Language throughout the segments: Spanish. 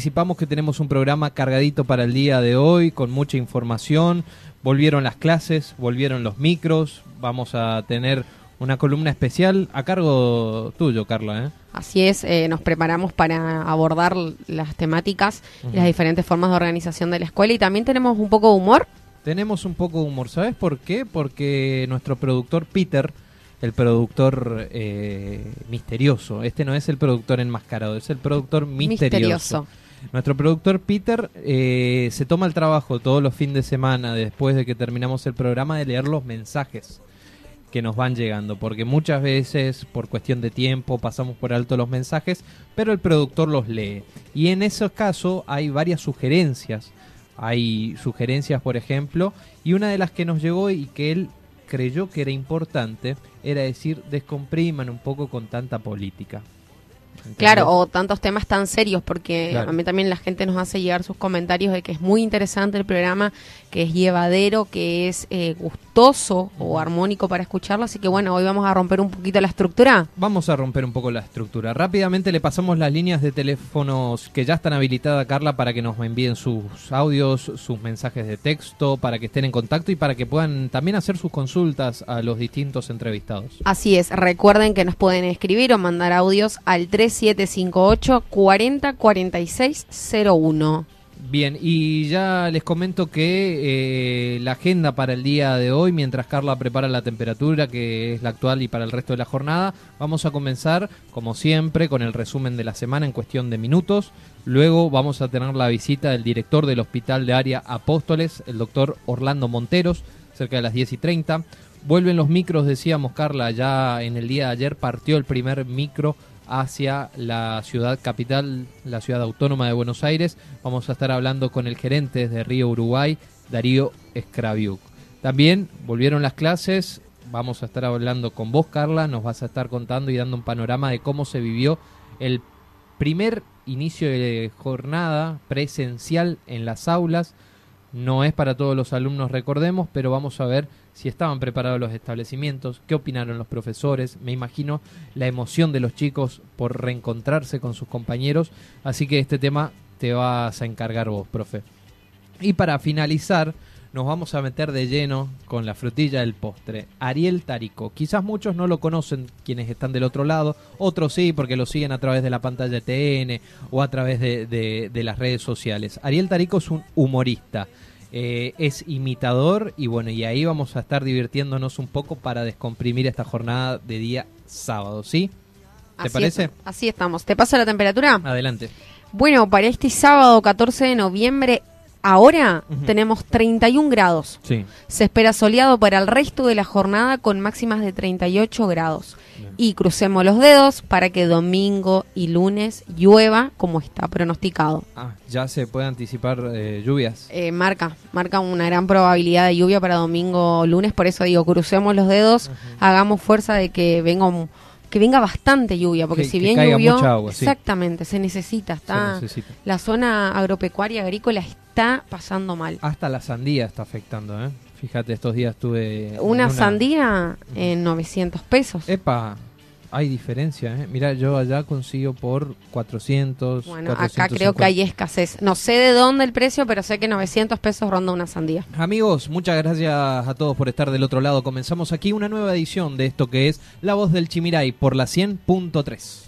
Anticipamos que tenemos un programa cargadito para el día de hoy, con mucha información. Volvieron las clases, volvieron los micros. Vamos a tener una columna especial a cargo tuyo, Carla. ¿eh? Así es, eh, nos preparamos para abordar las temáticas y las diferentes formas de organización de la escuela y también tenemos un poco de humor. Tenemos un poco de humor, ¿sabes por qué? Porque nuestro productor Peter, el productor eh, misterioso, este no es el productor enmascarado, es el productor misterioso. Nuestro productor Peter eh, se toma el trabajo todos los fines de semana después de que terminamos el programa de leer los mensajes que nos van llegando, porque muchas veces por cuestión de tiempo pasamos por alto los mensajes, pero el productor los lee. Y en ese caso hay varias sugerencias. Hay sugerencias, por ejemplo, y una de las que nos llegó y que él creyó que era importante era decir, descompriman un poco con tanta política. Claro, o tantos temas tan serios, porque a mí también la gente nos hace llegar sus comentarios de que es muy interesante el programa, que es llevadero, que es eh, gustoso o armónico para escucharlo. Así que bueno, hoy vamos a romper un poquito la estructura. Vamos a romper un poco la estructura. Rápidamente le pasamos las líneas de teléfonos que ya están habilitadas, Carla, para que nos envíen sus audios, sus mensajes de texto, para que estén en contacto y para que puedan también hacer sus consultas a los distintos entrevistados. Así es, recuerden que nos pueden escribir o mandar audios al 3 758 40 46 01. Bien, y ya les comento que eh, la agenda para el día de hoy, mientras Carla prepara la temperatura, que es la actual y para el resto de la jornada, vamos a comenzar, como siempre, con el resumen de la semana en cuestión de minutos. Luego vamos a tener la visita del director del Hospital de Área Apóstoles, el doctor Orlando Monteros, cerca de las 10 y 30. Vuelven los micros, decíamos Carla, ya en el día de ayer partió el primer micro hacia la ciudad capital, la ciudad autónoma de Buenos Aires. Vamos a estar hablando con el gerente de Río Uruguay, Darío Escraviuk. También volvieron las clases, vamos a estar hablando con vos, Carla, nos vas a estar contando y dando un panorama de cómo se vivió el primer inicio de jornada presencial en las aulas. No es para todos los alumnos, recordemos, pero vamos a ver si estaban preparados los establecimientos, qué opinaron los profesores, me imagino la emoción de los chicos por reencontrarse con sus compañeros, así que este tema te vas a encargar vos, profe. Y para finalizar, nos vamos a meter de lleno con la frutilla del postre. Ariel Tarico. Quizás muchos no lo conocen quienes están del otro lado, otros sí porque lo siguen a través de la pantalla TN o a través de, de las redes sociales. Ariel Tarico es un humorista. Eh, es imitador y bueno, y ahí vamos a estar divirtiéndonos un poco para descomprimir esta jornada de día sábado, ¿sí? ¿Te parece? así estamos. ¿Te pasa la temperatura? Adelante. Bueno, para este sábado 14 de noviembre Ahora tenemos 31 grados. Sí. Se espera soleado para el resto de la jornada con máximas de 38 grados. Y crucemos los dedos para que domingo y lunes llueva como está pronosticado. Ah, ya se puede anticipar eh, lluvias. Eh, marca, marca una gran probabilidad de lluvia para domingo o lunes. Por eso digo, crucemos los dedos, hagamos fuerza de que venga un que venga bastante lluvia, porque si bien llovió, exactamente, se necesita, está la zona agropecuaria agrícola está pasando mal. Hasta la sandía está afectando, ¿eh? Fíjate, estos días tuve una, sandía en 900 pesos. Epa, hay diferencia, ¿eh? Mira, yo allá consigo por 400. Bueno, acá creo que hay escasez. No sé de dónde el precio, pero sé que 900 pesos ronda una sandía. Amigos, muchas gracias a todos por estar del otro lado. Comenzamos aquí una nueva edición de esto que es La Voz del Chimiray por la 100.3.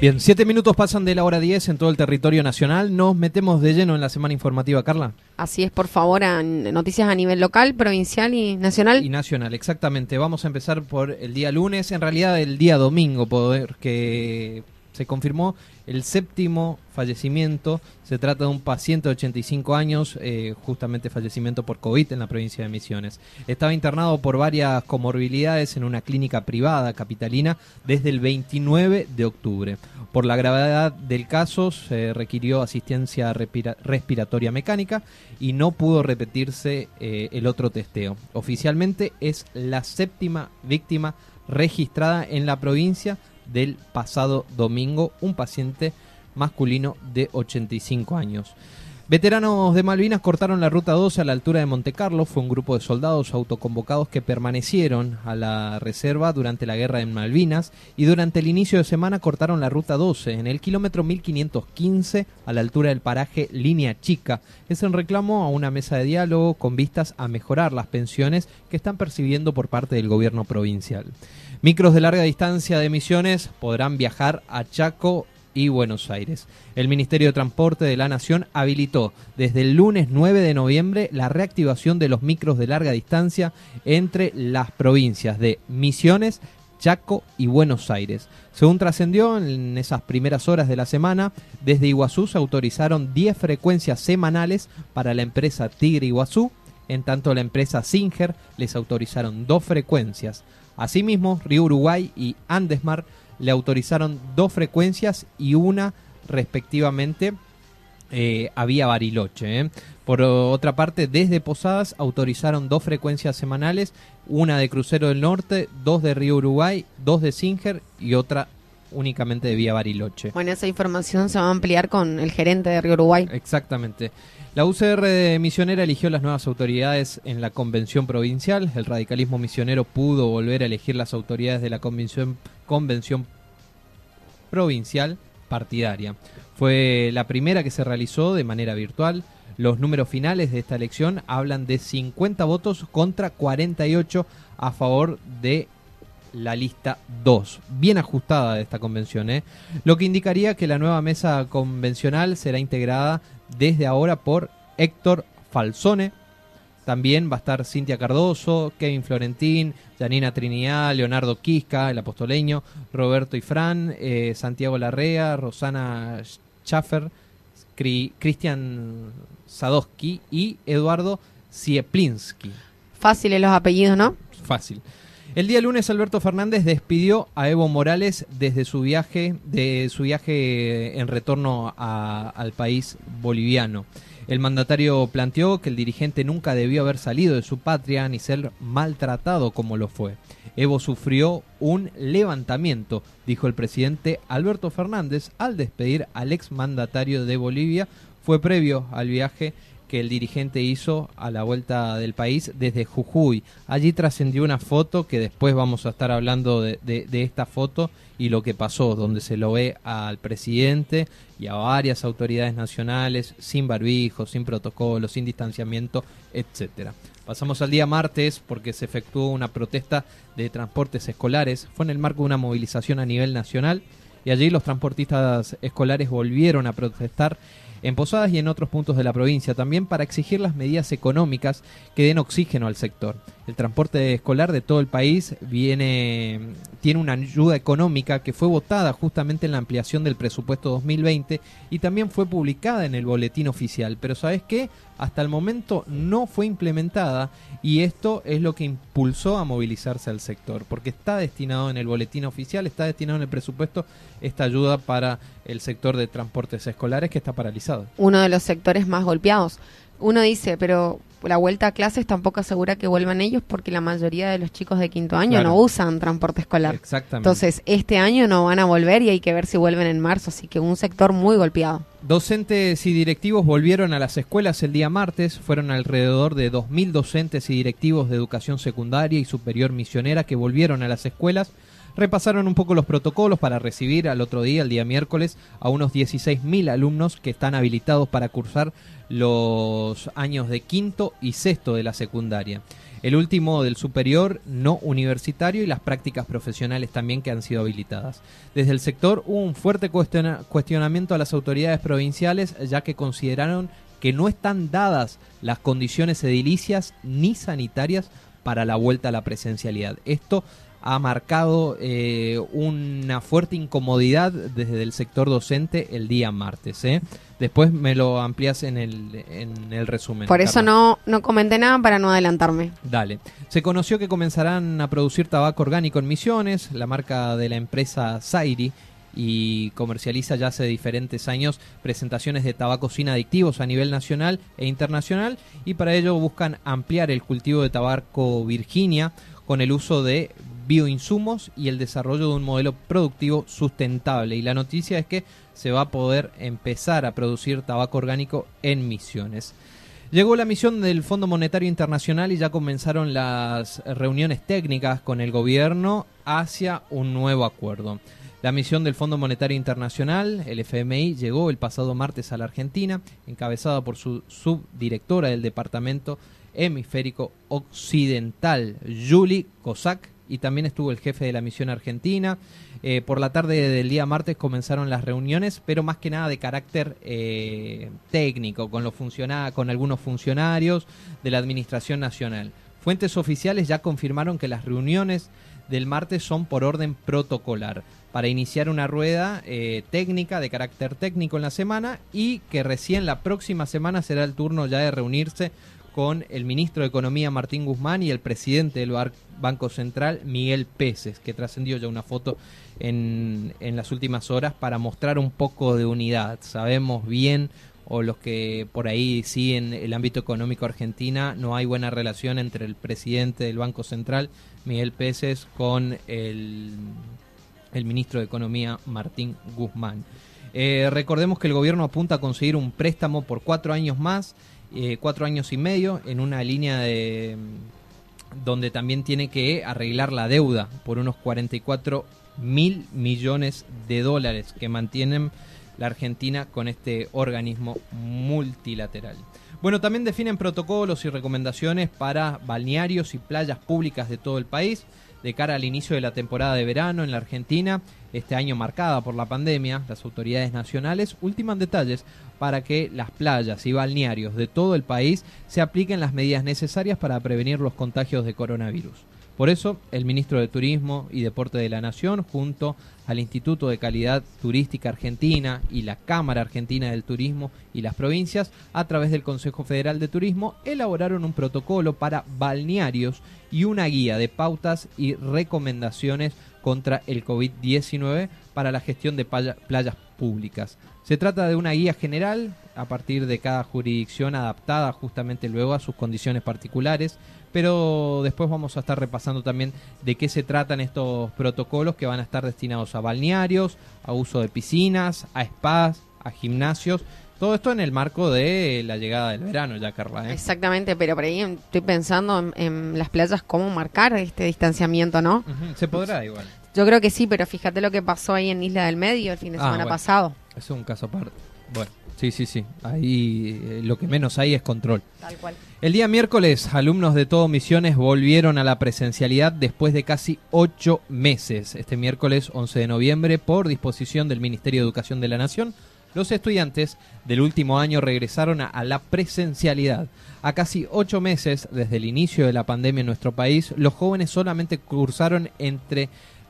Bien, siete minutos pasan de la hora 10 en todo el territorio nacional. Nos metemos de lleno en la semana informativa, Carla. Así es, por favor, noticias a nivel local, provincial y nacional. Y nacional, exactamente. Vamos a empezar por el día lunes, en realidad el día domingo, que se confirmó el séptimo fallecimiento. Se trata de un paciente de 85 años, eh, justamente fallecimiento por COVID en la provincia de Misiones. Estaba internado por varias comorbilidades en una clínica privada capitalina desde el 29 de octubre. Por la gravedad del caso se requirió asistencia respiratoria mecánica y no pudo repetirse eh, el otro testeo. Oficialmente es la séptima víctima registrada en la provincia del pasado domingo, un paciente masculino de 85 años. Veteranos de Malvinas cortaron la ruta 12 a la altura de Monte Carlo. Fue un grupo de soldados autoconvocados que permanecieron a la reserva durante la guerra en Malvinas y durante el inicio de semana cortaron la ruta 12 en el kilómetro 1515 a la altura del paraje Línea Chica. Es en reclamo a una mesa de diálogo con vistas a mejorar las pensiones que están percibiendo por parte del gobierno provincial. Micros de larga distancia de Misiones podrán viajar a Chaco y Buenos Aires. El Ministerio de Transporte de la Nación habilitó desde el lunes 9 de noviembre la reactivación de los micros de larga distancia entre las provincias de Misiones, Chaco y Buenos Aires. Según trascendió en esas primeras horas de la semana, desde Iguazú se autorizaron 10 frecuencias semanales para la empresa Tigre Iguazú, en tanto la empresa Singer les autorizaron dos frecuencias. Asimismo, Río Uruguay y Andesmar le autorizaron dos frecuencias y una respectivamente eh, a Vía Bariloche. ¿eh? Por otra parte, desde Posadas autorizaron dos frecuencias semanales, una de Crucero del Norte, dos de Río Uruguay, dos de Singer y otra únicamente de Vía Bariloche. Bueno, esa información se va a ampliar con el gerente de Río Uruguay. Exactamente. La UCR de Misionera eligió las nuevas autoridades en la convención provincial. El radicalismo misionero pudo volver a elegir las autoridades de la convención, convención provincial partidaria. Fue la primera que se realizó de manera virtual. Los números finales de esta elección hablan de 50 votos contra 48 a favor de la lista 2, bien ajustada de esta convención, ¿eh? lo que indicaría que la nueva mesa convencional será integrada desde ahora por Héctor Falsone, también va a estar Cintia Cardoso, Kevin Florentín, Janina Trinidad, Leonardo Quisca, el apostoleño, Roberto Ifrán, eh, Santiago Larrea, Rosana Schaffer, Cristian Sadowski y Eduardo Sieplinski. Fáciles los apellidos, ¿no? Fácil. El día lunes Alberto Fernández despidió a Evo Morales desde su viaje, de su viaje en retorno al país boliviano. El mandatario planteó que el dirigente nunca debió haber salido de su patria ni ser maltratado como lo fue. Evo sufrió un levantamiento, dijo el presidente Alberto Fernández al despedir al ex mandatario de Bolivia. Fue previo al viaje que el dirigente hizo a la vuelta del país desde Jujuy. Allí trascendió una foto que después vamos a estar hablando de, esta foto y lo que pasó, donde se lo ve al presidente y a varias autoridades nacionales sin barbijo, sin protocolo, sin distanciamiento, etcétera. Pasamos al día martes porque se efectuó una protesta de transportes escolares. Fue en el marco de una movilización a nivel nacional y allí los transportistas escolares volvieron a protestar en Posadas y en otros puntos de la provincia también para exigir las medidas económicas que den oxígeno al sector. El transporte escolar de todo el país viene tiene una ayuda económica que fue votada justamente en la ampliación del presupuesto 2020 y también fue publicada en el boletín oficial, pero ¿sabes qué? Hasta el momento no fue implementada y esto es lo que impulsó a movilizarse al sector, porque está destinado en el boletín oficial, está destinado en el presupuesto esta ayuda para el sector de transportes escolares que está paralizado. Uno de los sectores más golpeados. Uno dice, pero la vuelta a clases tampoco asegura que vuelvan ellos porque la mayoría de los chicos de quinto año no usan transporte escolar. Exactamente. Entonces, este año no van a volver y hay que ver si vuelven en marzo, así que un sector muy golpeado. Docentes y directivos volvieron a las escuelas el día martes. Fueron alrededor de 2.000 docentes y directivos de educación secundaria y superior misionera que volvieron a las escuelas repasaron un poco los protocolos para recibir al otro día, el día miércoles, a unos 16.000 alumnos que están habilitados para cursar los años de quinto y sexto de la secundaria. El último del superior no universitario y las prácticas profesionales también que han sido habilitadas. Desde el sector hubo un fuerte cuestionamiento a las autoridades provinciales ya que consideraron que no están dadas las condiciones edilicias ni sanitarias para la vuelta a la presencialidad. Esto ha marcado eh, una fuerte incomodidad desde el sector docente el día martes. ¿eh? Después me lo amplías en el, en el resumen. Por eso no, no comenté nada para no adelantarme. Dale. Se conoció que comenzarán a producir tabaco orgánico en Misiones, la marca de la empresa Zairi y comercializa ya hace diferentes años presentaciones de tabaco sin adictivos a nivel nacional e internacional y para ello buscan ampliar el cultivo de tabaco Virginia con el uso de bioinsumos y el desarrollo de un modelo productivo sustentable. Y la noticia es que se va a poder empezar a producir tabaco orgánico en Misiones. Llegó la misión del Fondo Monetario Internacional y ya comenzaron las reuniones técnicas con el gobierno hacia un nuevo acuerdo. La misión del Fondo Monetario Internacional, el FMI, llegó el pasado martes a la Argentina, encabezada por su subdirectora del Departamento Hemisférico Occidental, Julie Cossack, y también estuvo el jefe de la misión argentina. Eh, por la tarde del día martes comenzaron las reuniones, pero más que nada de carácter eh, técnico, con, los con algunos funcionarios de la Administración Nacional. Fuentes oficiales ya confirmaron que las reuniones del martes son por orden protocolar para iniciar una rueda eh, técnica de carácter técnico en la semana y que recién la próxima semana será el turno ya de reunirse con el ministro de Economía Martín Guzmán y el presidente del Banco Central Miguel Peces, que trascendió ya una foto en, en las últimas horas para mostrar un poco de unidad. Sabemos bien o los que por ahí siguen el ámbito económico argentina, no hay buena relación entre el presidente del Banco Central, Miguel Peces, con el, el ministro de Economía, Martín Guzmán. Eh, recordemos que el gobierno apunta a conseguir un préstamo por cuatro años más eh, cuatro años y medio en una línea de donde también tiene que arreglar la deuda por unos 44 mil millones de dólares que mantienen la Argentina con este organismo multilateral. Bueno, también definen protocolos y recomendaciones para balnearios y playas públicas de todo el país de cara al inicio de la temporada de verano en la Argentina, este año marcada por la pandemia, las autoridades nacionales ultiman detalles para que las playas y balnearios de todo el país se apliquen las medidas necesarias para prevenir los contagios de coronavirus. Por eso, el ministro de Turismo y Deporte de la Nación, junto al Instituto de Calidad Turística Argentina y la Cámara Argentina del Turismo y las provincias, a través del Consejo Federal de Turismo, elaboraron un protocolo para balnearios y una guía de pautas y recomendaciones contra el COVID-19 para la gestión de playas públicas. Se trata de una guía general a partir de cada jurisdicción adaptada justamente luego a sus condiciones particulares, pero después vamos a estar repasando también de qué se tratan estos protocolos que van a estar destinados a balnearios, a uso de piscinas, a spas, a gimnasios. Todo esto en el marco de la llegada del verano ya, Carla. ¿eh? Exactamente, pero por ahí estoy pensando en, las playas cómo marcar este distanciamiento, ¿no? Se podrá igual. Yo creo que sí, pero fíjate lo que pasó ahí en Isla del Medio el fin de ah, semana pasado. Es un caso aparte. Bueno. Sí, sí, sí. Ahí eh, lo que menos hay es control. Tal cual. El día miércoles, alumnos de todo Misiones volvieron a la presencialidad después de casi ocho meses. Este miércoles 11 de noviembre, por disposición del Ministerio de Educación de la Nación, los estudiantes del último año regresaron a, la presencialidad. A casi ocho meses desde el inicio de la pandemia en nuestro país, los jóvenes solamente cursaron entre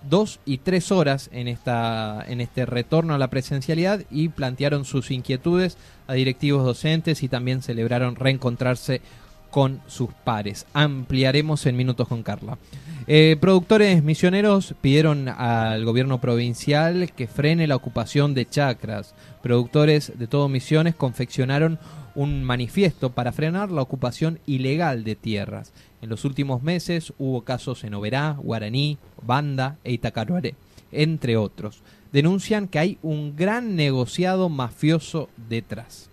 dos y tres horas en, esta, en este retorno a la presencialidad y plantearon sus inquietudes a directivos docentes y también celebraron reencontrarse con sus pares. Ampliaremos en minutos con Carla. Eh, productores misioneros pidieron al gobierno provincial que frene la ocupación de chacras. Productores de todo Misiones confeccionaron un manifiesto para frenar la ocupación ilegal de tierras. En los últimos meses hubo casos en Oberá, Guaraní, Banda e Itacaruaré, entre otros. Denuncian que hay un gran negociado mafioso detrás.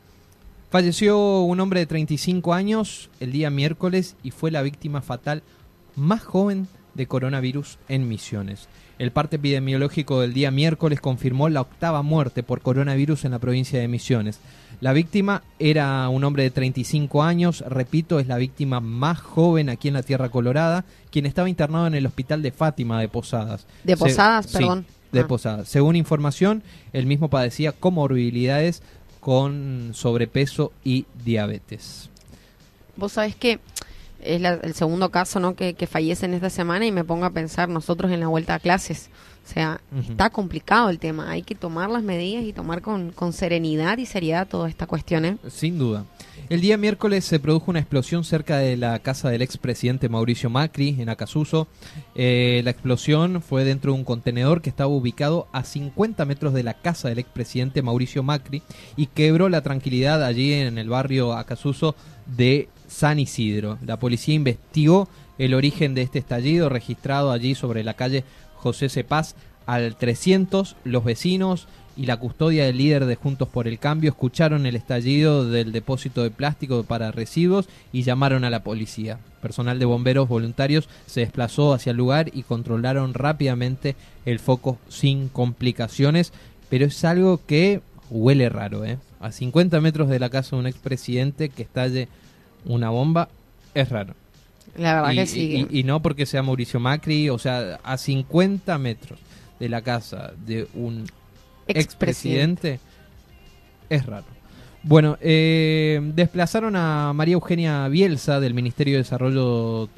Falleció un hombre de 35 años el día miércoles y fue la víctima fatal más joven de coronavirus en Misiones. El parte epidemiológico del día miércoles confirmó la octava muerte por coronavirus en la provincia de Misiones. La víctima era un hombre de 35 años, repito, es la víctima más joven aquí en la Tierra Colorada, quien estaba internado en el hospital de Fátima de Posadas. ¿De Posadas, perdón? de ah. Posadas. Según información, el mismo padecía comorbilidades con sobrepeso y diabetes. Vos sabés que es el segundo caso ¿no? que, que fallece en esta semana y me pongo a pensar nosotros en la vuelta a clases. O sea, está complicado el tema. Hay que tomar las medidas y tomar con, serenidad y seriedad toda esta cuestión. ¿eh? Sin duda. El día miércoles se produjo una explosión cerca de la casa del expresidente Mauricio Macri, en Acasuso. Eh, la explosión fue dentro de un contenedor que estaba ubicado a 50 metros de la casa del expresidente Mauricio Macri y quebró la tranquilidad allí en el barrio Acasuso de San Isidro. La policía investigó el origen de este estallido registrado allí sobre la calle José Cepaz al 300. Los vecinos y la custodia del líder de Juntos por el Cambio escucharon el estallido del depósito de plástico para residuos y llamaron a la policía. Personal de bomberos voluntarios se desplazó hacia el lugar y controlaron rápidamente el foco sin complicaciones, pero es algo que huele raro, ¿eh? A 50 metros de la casa de un expresidente que estalle una bomba es raro. La verdad que sí. Y, no porque sea Mauricio Macri, o sea, a 50 metros de la casa de un expresidente es raro. Bueno, eh, desplazaron a María Eugenia Bielsa del Ministerio de Desarrollo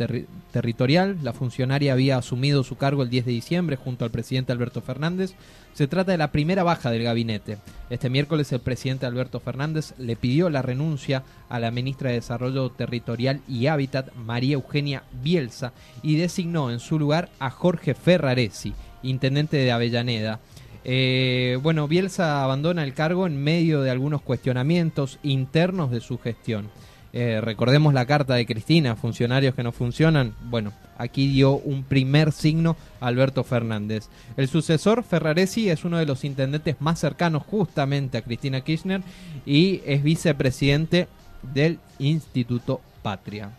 Territorial. La funcionaria había asumido su cargo el 10 de diciembre junto al presidente Alberto Fernández. Se trata de la primera baja del gabinete. Este miércoles el presidente Alberto Fernández le pidió la renuncia a la ministra de Desarrollo Territorial y Hábitat, María Eugenia Bielsa, y designó en su lugar a Jorge Ferraresi, intendente de Avellaneda. Eh, bueno, Bielsa abandona el cargo en medio de algunos cuestionamientos internos de su gestión. Eh, recordemos la carta de Cristina, funcionarios que no funcionan. Bueno, aquí dio un primer signo Alberto Fernández. El sucesor, Ferraresi, es uno de los intendentes más cercanos justamente a Cristina Kirchner y es vicepresidente del Instituto Patria.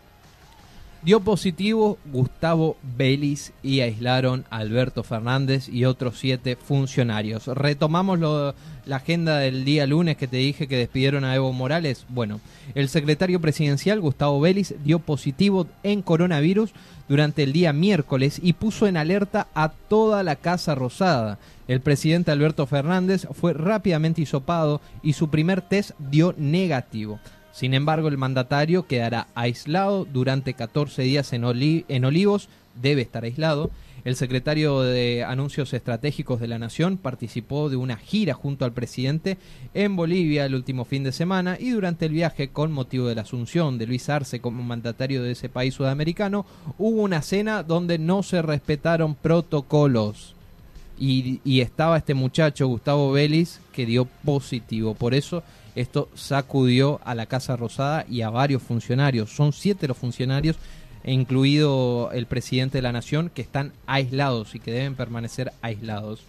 Dio positivo Gustavo Vélez y aislaron a Alberto Fernández y otros siete funcionarios. Retomamos la agenda del día lunes que te dije que despidieron a Evo Morales. Bueno, el secretario presidencial Gustavo Vélez dio positivo en coronavirus durante el día miércoles y puso en alerta a toda la Casa Rosada. El presidente Alberto Fernández fue rápidamente hisopado y su primer test dio negativo. Sin embargo, el mandatario quedará aislado durante 14 días en, en Olivos, debe estar aislado. El secretario de Anuncios Estratégicos de la Nación participó de una gira junto al presidente en Bolivia el último fin de semana y durante el viaje con motivo de la asunción de Luis Arce como mandatario de ese país sudamericano hubo una cena donde no se respetaron protocolos. Y, y estaba este muchacho, Gustavo Vélez, que dio positivo. Por eso esto sacudió a la Casa Rosada y a varios funcionarios. Son siete los funcionarios, incluido el presidente de la Nación, que están aislados y que deben permanecer aislados.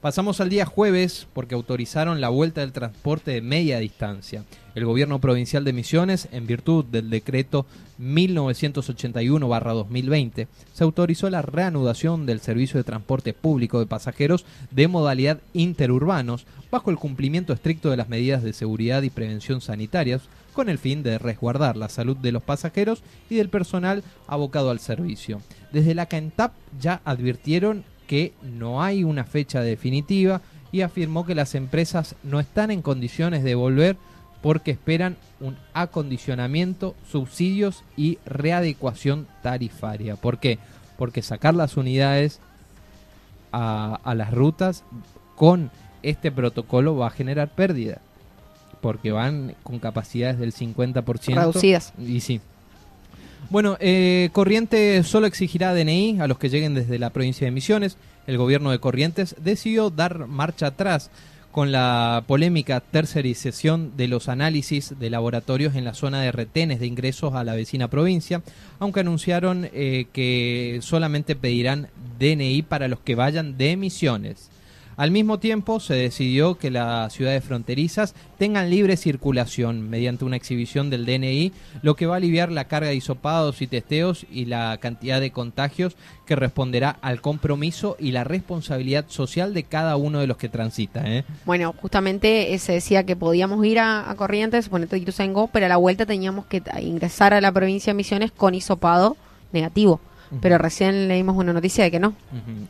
Pasamos al día jueves porque autorizaron la vuelta del transporte de media distancia. El gobierno provincial de Misiones, en virtud del decreto 1981-2020, se autorizó la reanudación del servicio de transporte público de pasajeros de modalidad interurbanos bajo el cumplimiento estricto de las medidas de seguridad y prevención sanitarias con el fin de resguardar la salud de los pasajeros y del personal abocado al servicio. Desde la CANTAP ya advirtieron que no hay una fecha definitiva y afirmó que las empresas no están en condiciones de volver porque esperan un acondicionamiento, subsidios y readecuación tarifaria. ¿Por qué? Porque sacar las unidades a, a las rutas con este protocolo va a generar pérdida. Porque van con capacidades del 50%. Reducidas. Y sí, bueno, eh, Corrientes solo exigirá DNI a los que lleguen desde la provincia de Misiones. El gobierno de Corrientes decidió dar marcha atrás con la polémica tercerización de los análisis de laboratorios en la zona de retenes de ingresos a la vecina provincia, aunque anunciaron eh, que solamente pedirán DNI para los que vayan de emisiones. Al mismo tiempo, se decidió que las ciudades fronterizas tengan libre circulación mediante una exhibición del DNI, lo que va a aliviar la carga de hisopados y testeos y la cantidad de contagios que responderá al compromiso y la responsabilidad social de cada uno de los que transita. ¿eh? Bueno, justamente eh, se decía que podíamos ir a, Corrientes, ponete Ituzaingó, pero a la vuelta teníamos que ingresar a la provincia de Misiones con hisopado negativo. Pero recién leímos una noticia de que no.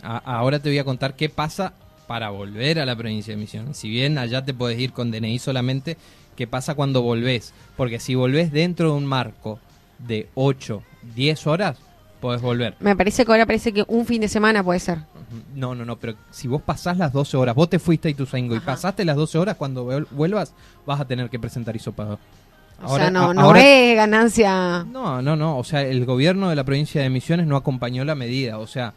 ahora te voy a contar qué pasa para volver a la provincia de Misiones. Si bien allá te puedes ir con DNI solamente, ¿qué pasa cuando volvés? Porque si volvés dentro de un marco de 8, 10 horas, podés volver. Me parece que ahora parece que un fin de semana puede ser. No, no, no, pero si vos pasás las 12 horas, vos te fuiste a Ituzaingo y pasaste las 12 horas, cuando vuelvas vas a tener que presentar hisopado. O sea, no, no es ganancia. No, no, no. O sea, el gobierno de la provincia de Misiones no acompañó la medida. O sea,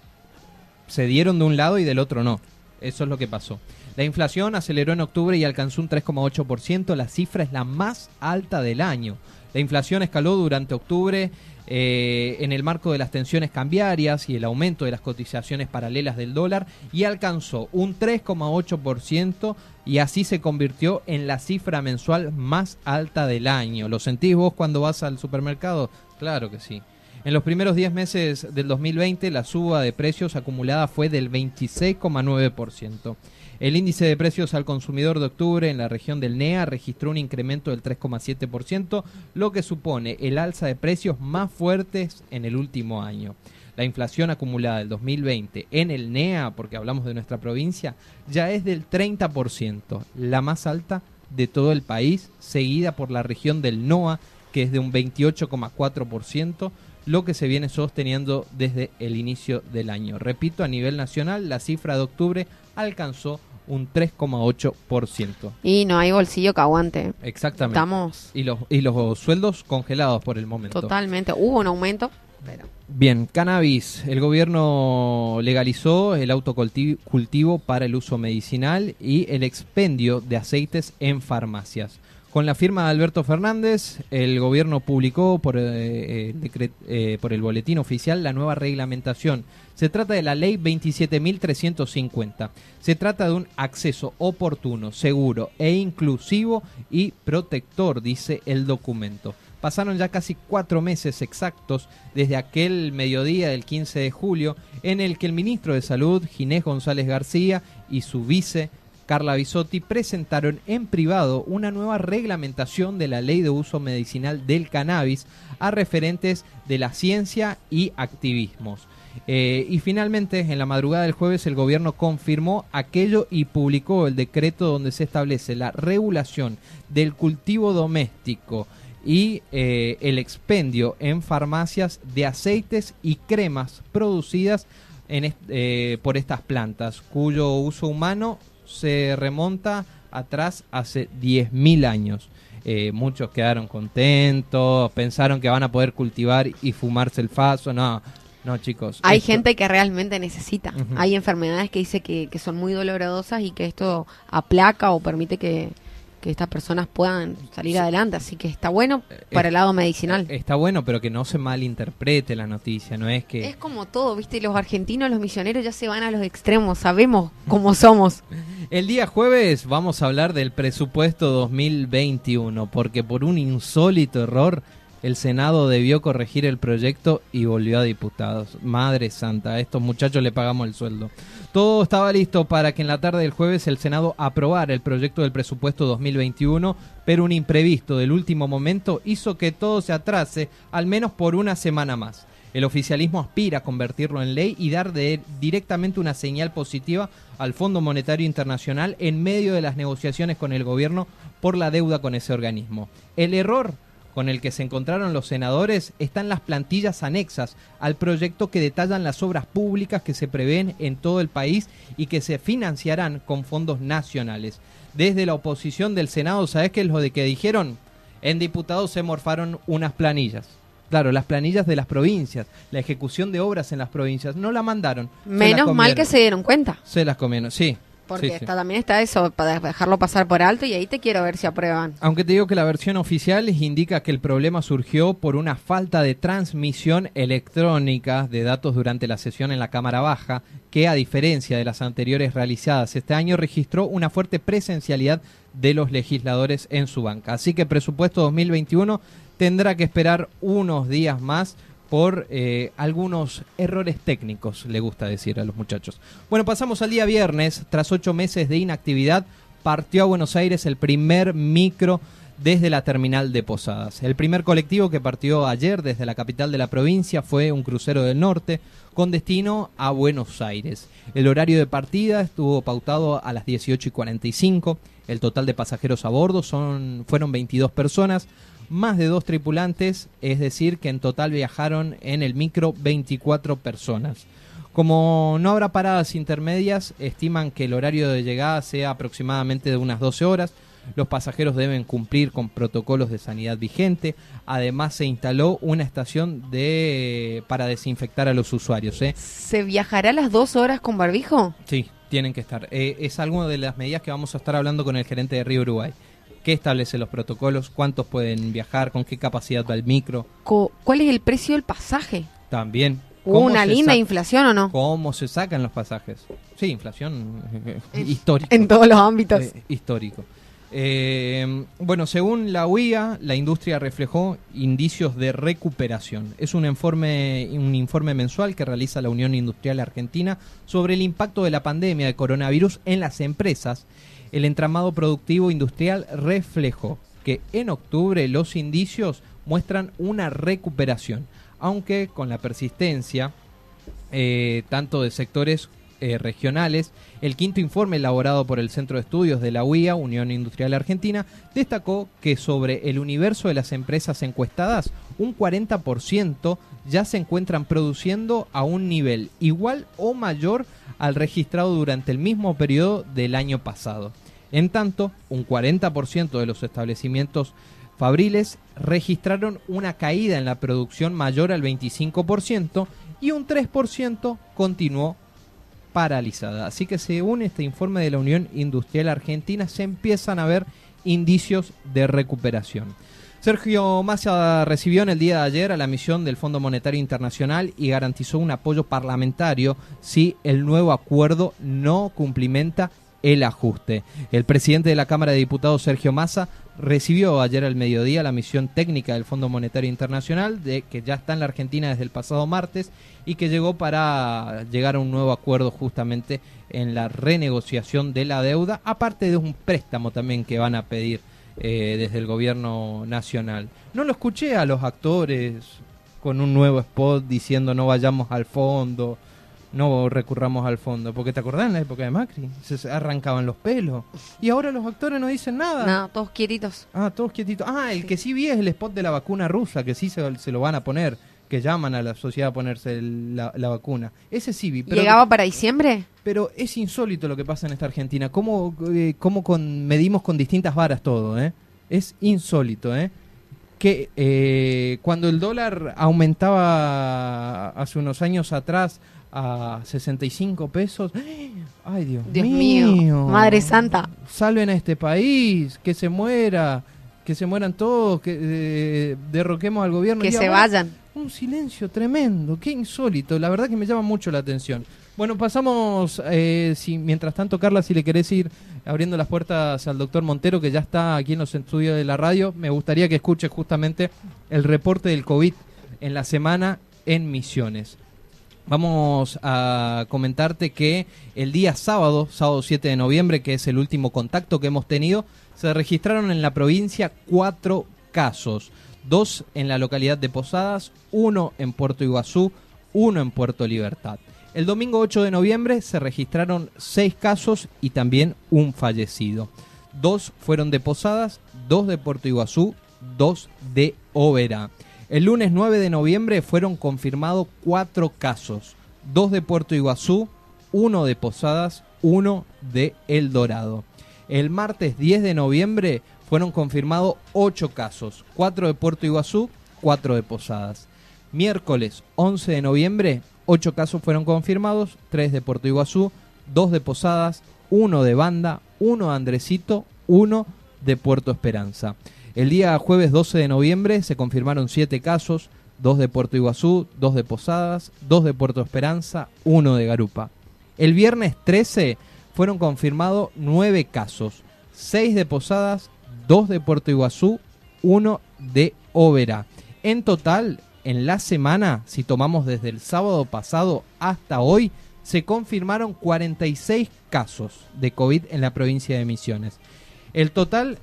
se dieron de un lado y del otro no. Eso es lo que pasó. La inflación aceleró en octubre y alcanzó un 3,8%. La cifra es la más alta del año. La inflación escaló durante octubre eh, en el marco de las tensiones cambiarias y el aumento de las cotizaciones paralelas del dólar y alcanzó un 3,8% y así se convirtió en la cifra mensual más alta del año. ¿Lo sentís vos cuando vas al supermercado? Claro que sí. En los primeros 10 meses del 2020, la suba de precios acumulada fue del 26,9%. El índice de precios al consumidor de octubre en la región del NEA registró un incremento del 3,7%, lo que supone el alza de precios más fuertes en el último año. La inflación acumulada del 2020 en el NEA, porque hablamos de nuestra provincia, ya es del 30%, la más alta de todo el país, seguida por la región del NOA, que es de un 28,4%, lo que se viene sosteniendo desde el inicio del año. Repito, a nivel nacional, la cifra de octubre alcanzó un 3,8%. Y no hay bolsillo que aguante. Exactamente. Estamos... Y los, y los sueldos congelados por el momento. Totalmente. Hubo un aumento, pero... Bien, cannabis. El gobierno legalizó el autocultivo para el uso medicinal y el expendio de aceites en farmacias. Con la firma de Alberto Fernández, el gobierno publicó por, eh, eh, eh, por, el boletín oficial la nueva reglamentación. Se trata de la ley 27.350. Se trata de un acceso oportuno, seguro e inclusivo y protector, dice el documento. Pasaron ya casi cuatro meses exactos desde aquel mediodía del 15 de julio en el que el ministro de Salud, Ginés González García, y su vice, Carla Bisotti presentaron en privado una nueva reglamentación de la ley de uso medicinal del cannabis a referentes de la ciencia y activismos. Eh, y finalmente, en la madrugada del jueves, el gobierno confirmó aquello y publicó el decreto donde se establece la regulación del cultivo doméstico y eh, el expendio en farmacias de aceites y cremas producidas eh, por estas plantas, cuyo uso humano se remonta atrás hace 10.000 años. Eh, muchos quedaron contentos, pensaron que van a poder cultivar y fumarse el faso. No, no, chicos. Hay gente que realmente necesita. Hay enfermedades que dice que, que son muy dolorosas y que esto aplaca o permite que, que estas personas puedan salir adelante. Así que está bueno eh, para el lado medicinal. Eh, está bueno, pero que no se malinterprete la noticia, no es que... Es como todo, viste, los argentinos, los misioneros ya se van a los extremos, sabemos cómo somos. El día jueves vamos a hablar del presupuesto 2021, porque por un insólito error el Senado debió corregir el proyecto y volvió a diputados. Madre santa, a estos muchachos le pagamos el sueldo. Todo estaba listo para que en la tarde del jueves el Senado aprobara el proyecto del presupuesto 2021, pero un imprevisto del último momento hizo que todo se atrase al menos por una semana más. El oficialismo aspira a convertirlo en ley y dar directamente una señal positiva al Fondo Monetario Internacional en medio de las negociaciones con el gobierno por la deuda con ese organismo. El error con el que se encontraron los senadores están las plantillas anexas al proyecto que detallan las obras públicas que se prevén en todo el país y que se financiarán con fondos nacionales. Desde la oposición del Senado, ¿sabes qué es lo de que dijeron? En diputados se morfaron unas planillas. Claro, las planillas de las provincias, la ejecución de obras en las provincias, no la mandaron. Menos mal que se dieron cuenta. Se las comieron, sí. Porque está, también está eso, para dejarlo pasar por alto y ahí te quiero ver si aprueban. Aunque te digo que la versión oficial indica que el problema surgió por una falta de transmisión electrónica de datos durante la sesión en la Cámara Baja, que a diferencia de las anteriores realizadas este año registró una fuerte presencialidad de los legisladores en su banca. Así que presupuesto 2021 tendrá que esperar unos días más por eh, algunos errores técnicos, le gusta decir a los muchachos. Bueno, pasamos al día viernes. Tras ocho meses de inactividad, partió a Buenos Aires el primer micro desde la terminal de Posadas. El primer colectivo que partió ayer desde la capital de la provincia fue un crucero del norte con destino a Buenos Aires. El horario de partida estuvo pautado a las 18 y 45. El total de pasajeros a bordo son, fueron 22 personas más de dos tripulantes, es decir, que en total viajaron en el micro 24 personas. Como no habrá paradas intermedias, estiman que el horario de llegada sea aproximadamente de unas 12 horas. Los pasajeros deben cumplir con protocolos de sanidad vigente. Además, se instaló una estación de para desinfectar a los usuarios. ¿eh? ¿Se viajará a las dos horas con barbijo? Sí, tienen que estar. Eh, es alguna de las medidas que vamos a estar hablando con el gerente de Río Uruguay qué establece los protocolos, cuántos pueden viajar, con qué capacidad va el micro. ¿Cuál es el precio del pasaje? También. ¿Una linda inflación o no? ¿Cómo se sacan los pasajes? Sí, inflación eh, histórica. En todos los ámbitos. Eh, histórico. Eh, bueno, según la UIA, la industria reflejó indicios de recuperación. Es un informe, un informe mensual que realiza la Unión Industrial Argentina sobre el impacto de la pandemia de coronavirus en las empresas el entramado productivo industrial reflejó que en octubre los indicios muestran una recuperación, aunque con la persistencia eh, tanto de sectores eh, regionales, el quinto informe elaborado por el Centro de Estudios de la UIA, Unión Industrial Argentina, destacó que sobre el universo de las empresas encuestadas, un 40% ya se encuentran produciendo a un nivel igual o mayor al registrado durante el mismo periodo del año pasado. En tanto, un 40% de los establecimientos fabriles registraron una caída en la producción mayor al 25% y un 3% continuó paralizada. Así que según este informe de la Unión Industrial Argentina se empiezan a ver indicios de recuperación. Sergio Massa recibió en el día de ayer a la misión del Fondo Monetario Internacional y garantizó un apoyo parlamentario si el nuevo acuerdo no cumplimenta el ajuste. El presidente de la Cámara de Diputados, Sergio Massa, recibió ayer al mediodía la misión técnica del Fondo Monetario Internacional, de, que ya está en la Argentina desde el pasado martes y que llegó para llegar a un nuevo acuerdo justamente en la renegociación de la deuda, aparte de un préstamo también que van a pedir eh, desde el gobierno nacional. No lo escuché a los actores con un nuevo spot diciendo no vayamos al fondo, no recurramos al fondo. Porque te acordás en la época de Macri, se arrancaban los pelos. Y ahora los actores no dicen nada. No, todos quietitos. Ah, todos quietitos. Ah, el que sí vi es el spot de la vacuna rusa, que sí se, se lo van a poner, que llaman a la sociedad a ponerse la, vacuna. Ese sí vi. ¿Llegaba para diciembre? Pero es insólito lo que pasa en esta Argentina. ¿Cómo, eh, cómo con, medimos con distintas varas todo? Eh? Es insólito, ¿eh? que eh, cuando el dólar aumentaba hace unos años atrás a 65 pesos. Ay, Dios, Dios mío. Madre Santa. Salven a este país, que se muera, que se mueran todos, que eh, derroquemos al gobierno. Que se vayan. Un silencio tremendo, qué insólito. La verdad que me llama mucho la atención. Bueno, pasamos, eh, si, mientras tanto, Carla, si le querés ir abriendo las puertas al doctor Montero, que ya está aquí en los estudios de la radio, me gustaría que escuche justamente el reporte del COVID en la semana en Misiones. Vamos a comentarte que el día sábado, sábado 7 de noviembre, que es el último contacto que hemos tenido, se registraron en la provincia cuatro casos. Dos en la localidad de Posadas, uno en Puerto Iguazú, uno en Puerto Libertad. El domingo 8 de noviembre se registraron seis casos y también un fallecido. Dos fueron de Posadas, dos de Puerto Iguazú, dos de Oberá. El lunes 9 de noviembre fueron confirmados cuatro casos, dos de Puerto Iguazú, uno de Posadas, uno de El Dorado. El martes 10 de noviembre fueron confirmados ocho casos, cuatro de Puerto Iguazú, cuatro de Posadas. Miércoles 11 de noviembre, ocho casos fueron confirmados, tres de Puerto Iguazú, dos de Posadas, uno de Banda, uno de Andresito, uno de Puerto Esperanza. El día jueves 12 de noviembre se confirmaron siete casos, dos de Puerto Iguazú, dos de Posadas, dos de Puerto Esperanza, uno de Garupa. El viernes 13 fueron confirmados nueve casos, seis de Posadas, dos de Puerto Iguazú, uno de Óvera. En total, en la semana, si tomamos desde el sábado pasado hasta hoy, se confirmaron 46 casos de COVID en la provincia de Misiones. El total,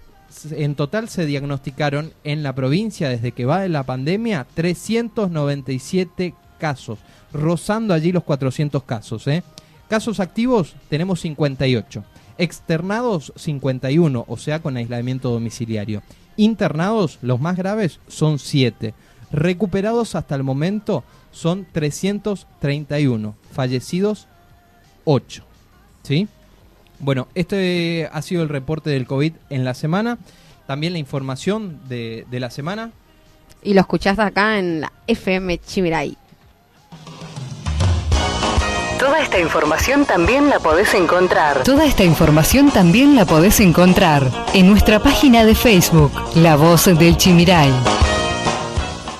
en total se diagnosticaron en la provincia desde que va de la pandemia 397 casos, rozando allí los 400 casos. ¿eh? Casos activos tenemos 58, externados 51, o sea con aislamiento domiciliario. Internados, los más graves, son 7. Recuperados hasta el momento son 331. Fallecidos 8. ¿Sí? Bueno, este ha sido el reporte del COVID en la semana. También la información de, de la semana. Y lo escuchaste acá en la FM Chimiray. Toda esta información también la podés encontrar. Toda esta información también la podés encontrar en nuestra página de Facebook, La Voz del Chimiray.